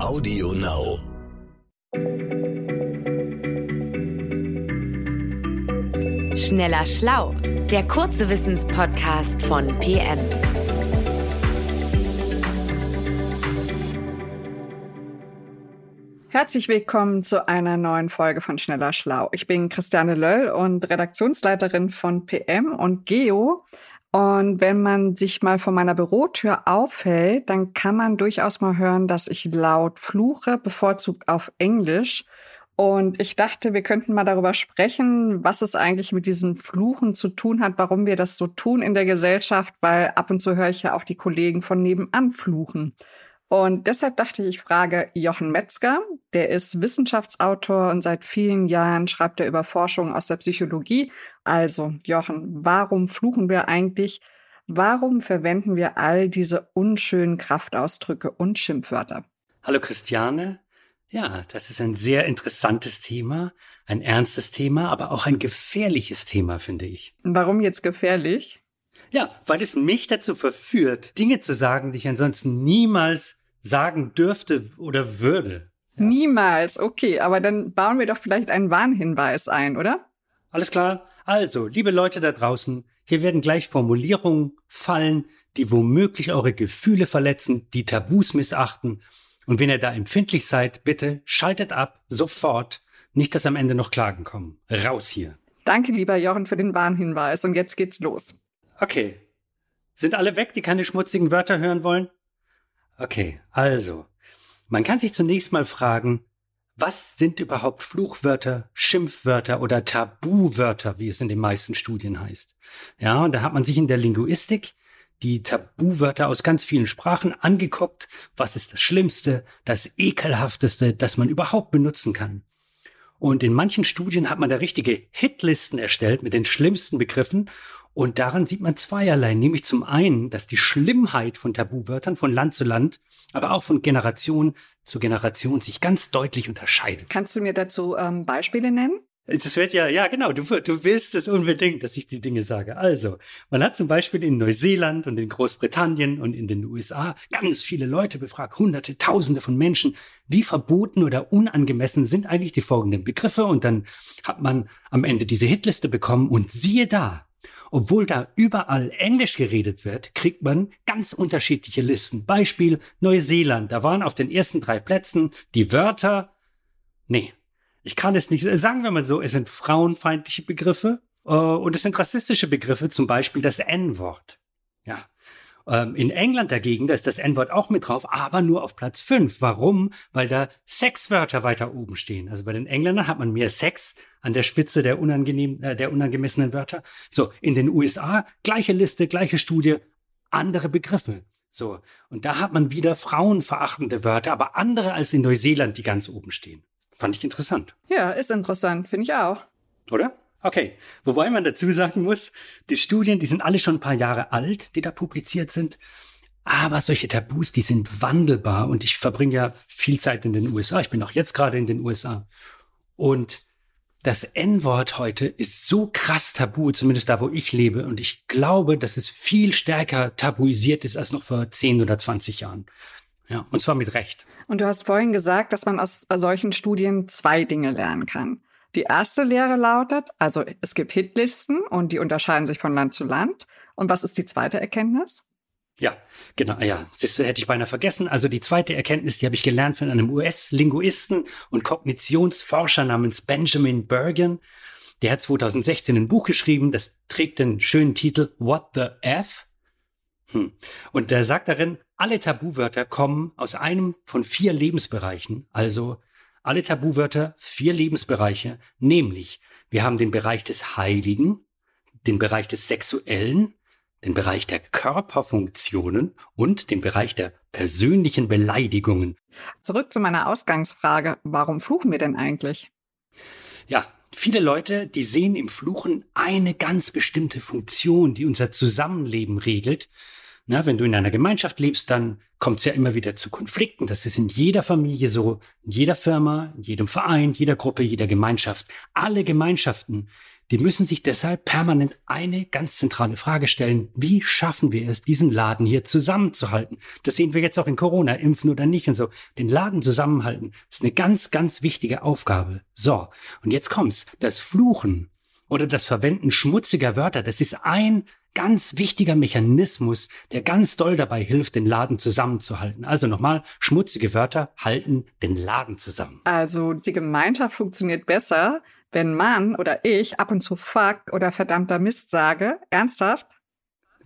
Audio Now. Schneller Schlau, der kurze Wissenspodcast von PM. Herzlich willkommen zu einer neuen Folge von Schneller Schlau. Ich bin Christiane Löll und Redaktionsleiterin von PM und Geo. Und wenn man sich mal vor meiner Bürotür aufhält, dann kann man durchaus mal hören, dass ich laut fluche, bevorzugt auf Englisch. Und ich dachte, wir könnten mal darüber sprechen, was es eigentlich mit diesem Fluchen zu tun hat, warum wir das so tun in der Gesellschaft, weil ab und zu höre ich ja auch die Kollegen von nebenan fluchen. Und deshalb dachte ich, ich frage Jochen Metzger, der ist Wissenschaftsautor und seit vielen Jahren schreibt er über Forschung aus der Psychologie. Also, Jochen, warum fluchen wir eigentlich? Warum verwenden wir all diese unschönen Kraftausdrücke und Schimpfwörter? Hallo Christiane. Ja, das ist ein sehr interessantes Thema, ein ernstes Thema, aber auch ein gefährliches Thema, finde ich. Warum jetzt gefährlich? Ja, weil es mich dazu verführt, Dinge zu sagen, die ich ansonsten niemals sagen dürfte oder würde. Ja. Niemals, okay, aber dann bauen wir doch vielleicht einen Warnhinweis ein, oder? Alles klar. Also, liebe Leute da draußen, hier werden gleich Formulierungen fallen, die womöglich eure Gefühle verletzen, die Tabus missachten. Und wenn ihr da empfindlich seid, bitte schaltet ab, sofort. Nicht, dass am Ende noch Klagen kommen. Raus hier. Danke, lieber Jochen, für den Warnhinweis. Und jetzt geht's los. Okay. Sind alle weg, die keine schmutzigen Wörter hören wollen? Okay, also, man kann sich zunächst mal fragen, was sind überhaupt Fluchwörter, Schimpfwörter oder Tabuwörter, wie es in den meisten Studien heißt? Ja, und da hat man sich in der Linguistik die Tabuwörter aus ganz vielen Sprachen angeguckt. Was ist das Schlimmste, das Ekelhafteste, das man überhaupt benutzen kann? Und in manchen Studien hat man da richtige Hitlisten erstellt mit den schlimmsten Begriffen und daran sieht man zweierlei, nämlich zum einen, dass die Schlimmheit von Tabuwörtern von Land zu Land, aber auch von Generation zu Generation sich ganz deutlich unterscheidet. Kannst du mir dazu ähm, Beispiele nennen? Das wird ja, ja, genau, du, du willst es unbedingt, dass ich die Dinge sage. Also, man hat zum Beispiel in Neuseeland und in Großbritannien und in den USA ganz viele Leute befragt, hunderte, tausende von Menschen, wie verboten oder unangemessen sind eigentlich die folgenden Begriffe und dann hat man am Ende diese Hitliste bekommen und siehe da, obwohl da überall Englisch geredet wird, kriegt man ganz unterschiedliche Listen. Beispiel Neuseeland. Da waren auf den ersten drei Plätzen die Wörter, nee, ich kann es nicht, sagen wir mal so, es sind frauenfeindliche Begriffe äh, und es sind rassistische Begriffe, zum Beispiel das N-Wort. Ja, ähm, in England dagegen, da ist das N-Wort auch mit drauf, aber nur auf Platz 5. Warum? Weil da Sexwörter weiter oben stehen. Also bei den Engländern hat man mehr Sex an der Spitze der unangenehm, äh, der unangemessenen Wörter. So, in den USA, gleiche Liste, gleiche Studie, andere Begriffe. So, und da hat man wieder frauenverachtende Wörter, aber andere als in Neuseeland, die ganz oben stehen. Fand ich interessant. Ja, ist interessant, finde ich auch. Oder? Okay, wobei man dazu sagen muss, die Studien, die sind alle schon ein paar Jahre alt, die da publiziert sind. Aber solche Tabus, die sind wandelbar und ich verbringe ja viel Zeit in den USA. Ich bin auch jetzt gerade in den USA. Und das N-Wort heute ist so krass tabu, zumindest da, wo ich lebe. Und ich glaube, dass es viel stärker tabuisiert ist als noch vor 10 oder 20 Jahren. Ja, und zwar mit Recht. Und du hast vorhin gesagt, dass man aus solchen Studien zwei Dinge lernen kann. Die erste Lehre lautet, also es gibt Hitlisten und die unterscheiden sich von Land zu Land. Und was ist die zweite Erkenntnis? Ja, genau, ja, das hätte ich beinahe vergessen. Also die zweite Erkenntnis, die habe ich gelernt von einem US-Linguisten und Kognitionsforscher namens Benjamin Bergen. Der hat 2016 ein Buch geschrieben, das trägt den schönen Titel What the F? Hm. Und der sagt darin, alle Tabuwörter kommen aus einem von vier Lebensbereichen, also alle Tabuwörter vier Lebensbereiche, nämlich wir haben den Bereich des Heiligen, den Bereich des Sexuellen, den Bereich der Körperfunktionen und den Bereich der persönlichen Beleidigungen. Zurück zu meiner Ausgangsfrage, warum fluchen wir denn eigentlich? Ja, viele Leute, die sehen im Fluchen eine ganz bestimmte Funktion, die unser Zusammenleben regelt. Na, wenn du in einer Gemeinschaft lebst, dann kommt es ja immer wieder zu Konflikten. Das ist in jeder Familie so, in jeder Firma, in jedem Verein, jeder Gruppe, jeder Gemeinschaft. Alle Gemeinschaften, die müssen sich deshalb permanent eine ganz zentrale Frage stellen. Wie schaffen wir es, diesen Laden hier zusammenzuhalten? Das sehen wir jetzt auch in Corona, impfen oder nicht und so. Den Laden zusammenhalten ist eine ganz, ganz wichtige Aufgabe. So. Und jetzt kommt's. Das Fluchen oder das Verwenden schmutziger Wörter, das ist ein ganz wichtiger Mechanismus, der ganz doll dabei hilft, den Laden zusammenzuhalten. Also nochmal, schmutzige Wörter halten den Laden zusammen. Also die Gemeinschaft funktioniert besser, wenn man oder ich ab und zu fuck oder verdammter Mist sage. Ernsthaft?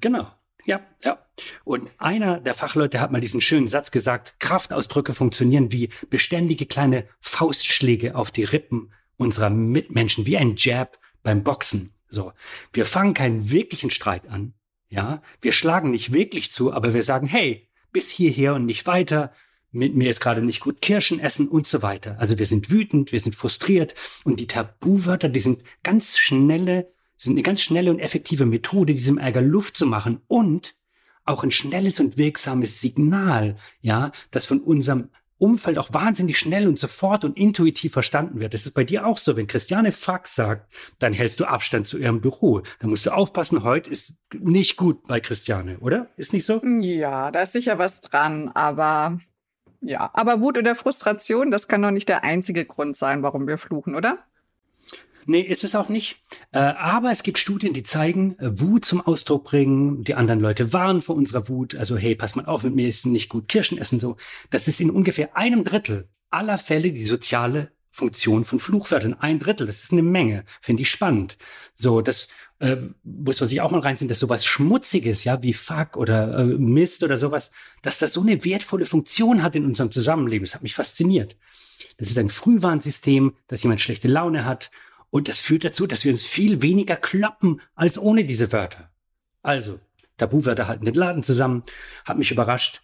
Genau. Ja, ja. Und einer der Fachleute hat mal diesen schönen Satz gesagt, Kraftausdrücke funktionieren wie beständige kleine Faustschläge auf die Rippen unserer Mitmenschen, wie ein Jab beim Boxen. So. Wir fangen keinen wirklichen Streit an. Ja. Wir schlagen nicht wirklich zu, aber wir sagen, hey, bis hierher und nicht weiter. Mit mir ist gerade nicht gut Kirschen essen und so weiter. Also wir sind wütend, wir sind frustriert und die Tabuwörter, die sind ganz schnelle, sind eine ganz schnelle und effektive Methode, diesem Ärger Luft zu machen und auch ein schnelles und wirksames Signal, ja, das von unserem Umfeld auch wahnsinnig schnell und sofort und intuitiv verstanden wird. Das ist bei dir auch so. Wenn Christiane Fuck sagt, dann hältst du Abstand zu ihrem Büro. Dann musst du aufpassen, heute ist nicht gut bei Christiane, oder? Ist nicht so? Ja, da ist sicher was dran, aber ja. Aber Wut oder Frustration, das kann doch nicht der einzige Grund sein, warum wir fluchen, oder? Nee, ist es auch nicht. Äh, aber es gibt Studien, die zeigen, äh, Wut zum Ausdruck bringen, die anderen Leute warnen vor unserer Wut. Also, hey, pass mal auf, mit mir ist nicht gut Kirschen essen, so. Das ist in ungefähr einem Drittel aller Fälle die soziale Funktion von Fluchwörtern. Ein Drittel, das ist eine Menge. Finde ich spannend. So, das äh, muss man sich auch mal reinziehen, dass sowas Schmutziges, ja, wie Fuck oder äh, Mist oder sowas, dass das so eine wertvolle Funktion hat in unserem Zusammenleben. Das hat mich fasziniert. Das ist ein Frühwarnsystem, dass jemand schlechte Laune hat und das führt dazu, dass wir uns viel weniger kloppen als ohne diese Wörter. Also, Tabuwörter halten den Laden zusammen, hat mich überrascht.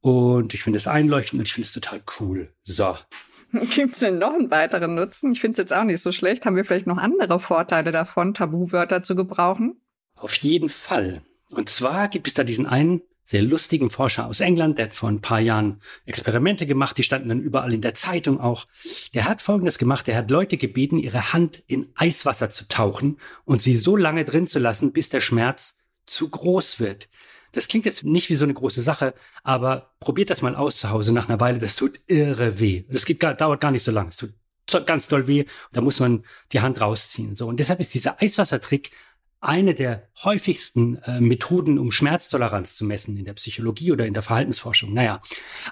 Und ich finde es einleuchtend und ich finde es total cool. So. Gibt es denn noch einen weiteren Nutzen? Ich finde es jetzt auch nicht so schlecht. Haben wir vielleicht noch andere Vorteile davon, Tabuwörter zu gebrauchen? Auf jeden Fall. Und zwar gibt es da diesen einen sehr lustigen Forscher aus England, der hat vor ein paar Jahren Experimente gemacht, die standen dann überall in der Zeitung auch. Der hat Folgendes gemacht, der hat Leute gebeten, ihre Hand in Eiswasser zu tauchen und sie so lange drin zu lassen, bis der Schmerz zu groß wird. Das klingt jetzt nicht wie so eine große Sache, aber probiert das mal aus zu Hause nach einer Weile, das tut irre weh. Das geht dauert gar nicht so lange, es tut ganz doll weh, da muss man die Hand rausziehen. So und deshalb ist dieser Eiswassertrick eine der häufigsten äh, Methoden, um Schmerztoleranz zu messen in der Psychologie oder in der Verhaltensforschung. Naja,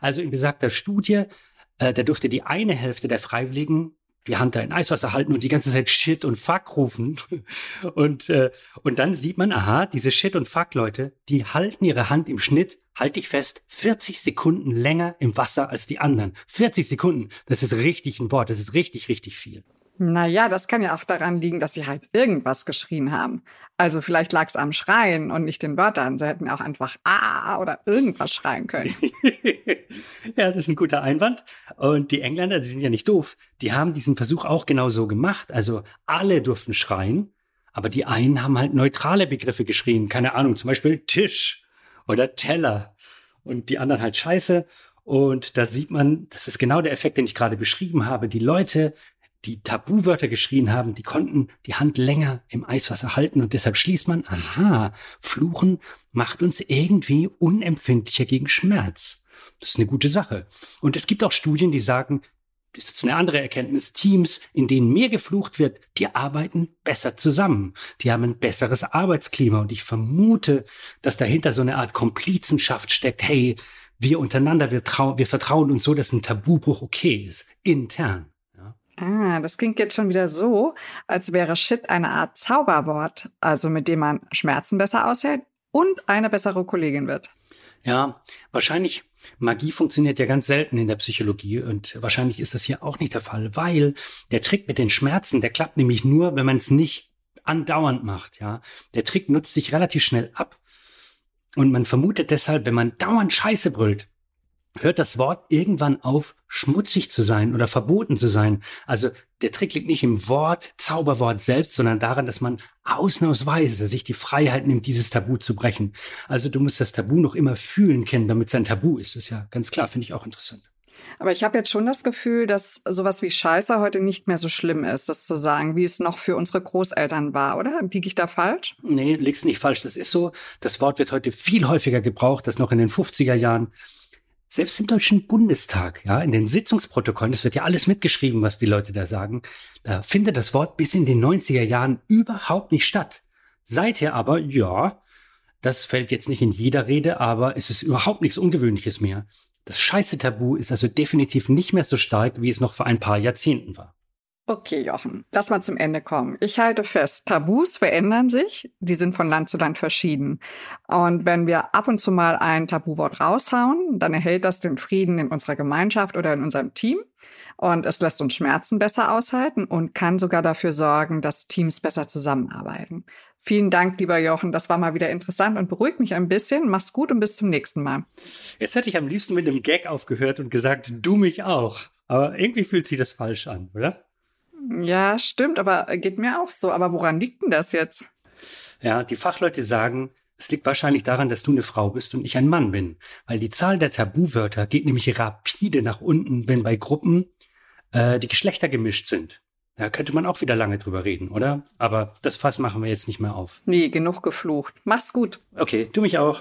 also in besagter Studie, äh, da durfte die eine Hälfte der Freiwilligen die Hand da in Eiswasser halten und die ganze Zeit Shit und Fuck rufen. Und, äh, und dann sieht man, aha, diese Shit und Fuck-Leute, die halten ihre Hand im Schnitt, halte ich fest, 40 Sekunden länger im Wasser als die anderen. 40 Sekunden, das ist richtig ein Wort, das ist richtig, richtig viel. Naja, das kann ja auch daran liegen, dass sie halt irgendwas geschrien haben. Also vielleicht lag es am Schreien und nicht den Wörtern. Sie hätten auch einfach Ah oder irgendwas schreien können. ja, das ist ein guter Einwand. Und die Engländer, die sind ja nicht doof, die haben diesen Versuch auch genau so gemacht. Also alle durften schreien, aber die einen haben halt neutrale Begriffe geschrien. Keine Ahnung, zum Beispiel Tisch oder Teller. Und die anderen halt Scheiße. Und da sieht man, das ist genau der Effekt, den ich gerade beschrieben habe. Die Leute die Tabuwörter geschrien haben, die konnten die Hand länger im Eiswasser halten und deshalb schließt man, aha, Fluchen macht uns irgendwie unempfindlicher gegen Schmerz. Das ist eine gute Sache. Und es gibt auch Studien, die sagen, das ist eine andere Erkenntnis, Teams, in denen mehr geflucht wird, die arbeiten besser zusammen. Die haben ein besseres Arbeitsklima und ich vermute, dass dahinter so eine Art Komplizenschaft steckt. Hey, wir untereinander, wir, trau wir vertrauen uns so, dass ein Tabubruch okay ist, intern. Ah, das klingt jetzt schon wieder so, als wäre Shit eine Art Zauberwort, also mit dem man Schmerzen besser aushält und eine bessere Kollegin wird. Ja, wahrscheinlich, Magie funktioniert ja ganz selten in der Psychologie und wahrscheinlich ist das hier auch nicht der Fall, weil der Trick mit den Schmerzen, der klappt nämlich nur, wenn man es nicht andauernd macht, ja. Der Trick nutzt sich relativ schnell ab und man vermutet deshalb, wenn man dauernd Scheiße brüllt, hört das Wort irgendwann auf, schmutzig zu sein oder verboten zu sein. Also der Trick liegt nicht im Wort, Zauberwort selbst, sondern daran, dass man ausnahmsweise sich die Freiheit nimmt, dieses Tabu zu brechen. Also du musst das Tabu noch immer fühlen kennen, damit es ein Tabu ist. Das ist ja ganz klar, finde ich auch interessant. Aber ich habe jetzt schon das Gefühl, dass sowas wie Scheiße heute nicht mehr so schlimm ist, das zu sagen, wie es noch für unsere Großeltern war, oder? Liege ich da falsch? Nee, liegst nicht falsch. Das ist so. Das Wort wird heute viel häufiger gebraucht als noch in den 50er Jahren. Selbst im Deutschen Bundestag, ja, in den Sitzungsprotokollen, das wird ja alles mitgeschrieben, was die Leute da sagen, da findet das Wort bis in den 90er Jahren überhaupt nicht statt. Seither aber, ja, das fällt jetzt nicht in jeder Rede, aber es ist überhaupt nichts Ungewöhnliches mehr. Das Scheiße-Tabu ist also definitiv nicht mehr so stark, wie es noch vor ein paar Jahrzehnten war. Okay, Jochen, lass mal zum Ende kommen. Ich halte fest, Tabus verändern sich, die sind von Land zu Land verschieden. Und wenn wir ab und zu mal ein Tabuwort raushauen, dann erhält das den Frieden in unserer Gemeinschaft oder in unserem Team. Und es lässt uns Schmerzen besser aushalten und kann sogar dafür sorgen, dass Teams besser zusammenarbeiten. Vielen Dank, lieber Jochen. Das war mal wieder interessant und beruhigt mich ein bisschen. Mach's gut und bis zum nächsten Mal. Jetzt hätte ich am liebsten mit einem Gag aufgehört und gesagt, du mich auch. Aber irgendwie fühlt sich das falsch an, oder? Ja, stimmt, aber geht mir auch so. Aber woran liegt denn das jetzt? Ja, die Fachleute sagen, es liegt wahrscheinlich daran, dass du eine Frau bist und ich ein Mann bin. Weil die Zahl der Tabuwörter geht nämlich rapide nach unten, wenn bei Gruppen äh, die Geschlechter gemischt sind. Da könnte man auch wieder lange drüber reden, oder? Aber das Fass machen wir jetzt nicht mehr auf. Nee, genug geflucht. Mach's gut. Okay, du mich auch.